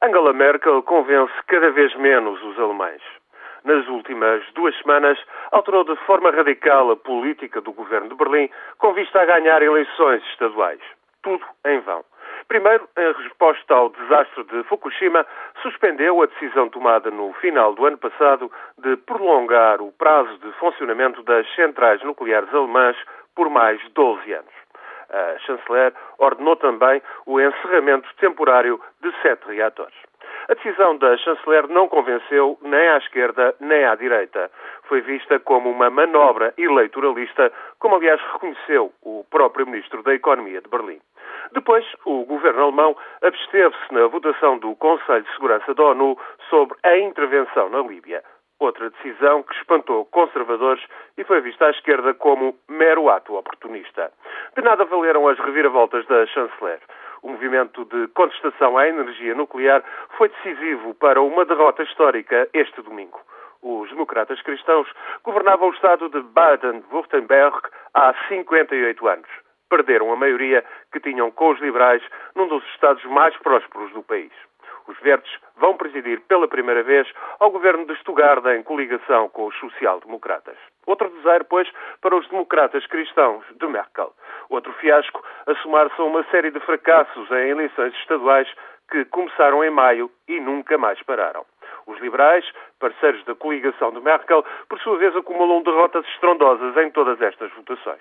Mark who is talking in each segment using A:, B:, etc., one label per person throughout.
A: Angela Merkel convence cada vez menos os alemães. Nas últimas duas semanas, alterou de forma radical a política do governo de Berlim com vista a ganhar eleições estaduais. Tudo em vão. Primeiro, em resposta ao desastre de Fukushima, suspendeu a decisão tomada no final do ano passado de prolongar o prazo de funcionamento das centrais nucleares alemãs por mais 12 anos. A chanceler ordenou também o encerramento temporário de sete reatores. A decisão da chanceler não convenceu nem à esquerda nem à direita. Foi vista como uma manobra eleitoralista, como aliás reconheceu o próprio ministro da Economia de Berlim. Depois, o governo alemão absteve-se na votação do Conselho de Segurança da ONU sobre a intervenção na Líbia. Outra decisão que espantou conservadores e foi vista à esquerda como mero ato oportunista. De nada valeram as reviravoltas da chanceler. O movimento de contestação à energia nuclear foi decisivo para uma derrota histórica este domingo. Os democratas cristãos governavam o estado de Baden-Württemberg há 58 anos. Perderam a maioria que tinham com os liberais num dos estados mais prósperos do país. Os verdes vão presidir pela primeira vez ao governo de Stuttgart em coligação com os social-democratas. Outro desaire, pois, para os democratas cristãos de Merkel. Outro fiasco a somar-se a uma série de fracassos em eleições estaduais que começaram em maio e nunca mais pararam. Os liberais, parceiros da coligação de Merkel, por sua vez acumulam derrotas estrondosas em todas estas votações.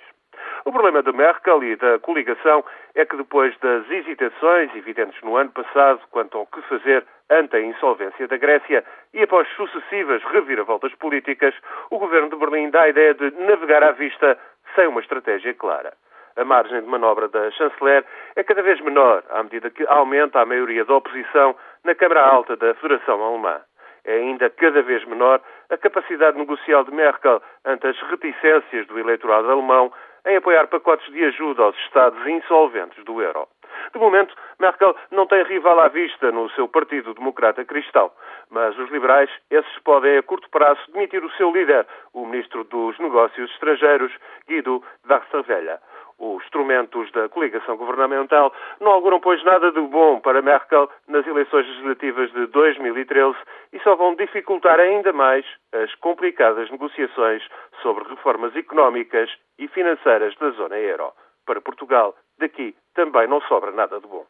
A: O problema de Merkel e da coligação é que depois das hesitações evidentes no ano passado quanto ao que fazer ante a insolvência da Grécia e após sucessivas reviravoltas políticas, o governo de Berlim dá a ideia de navegar à vista sem uma estratégia clara. A margem de manobra da chanceler é cada vez menor à medida que aumenta a maioria da oposição na Câmara Alta da Federação Alemã. É ainda cada vez menor a capacidade negocial de Merkel ante as reticências do eleitorado alemão em apoiar pacotes de ajuda aos Estados insolventes do euro. De momento, Merkel não tem rival à vista no seu Partido Democrata Cristão, mas os liberais, esses podem a curto prazo demitir o seu líder, o Ministro dos Negócios Estrangeiros, Guido Varsavelha. Os instrumentos da coligação governamental não auguram, pois, nada de bom para Merkel nas eleições legislativas de 2013 e só vão dificultar ainda mais as complicadas negociações sobre reformas económicas e financeiras da zona euro. Para Portugal, daqui também não sobra nada de bom.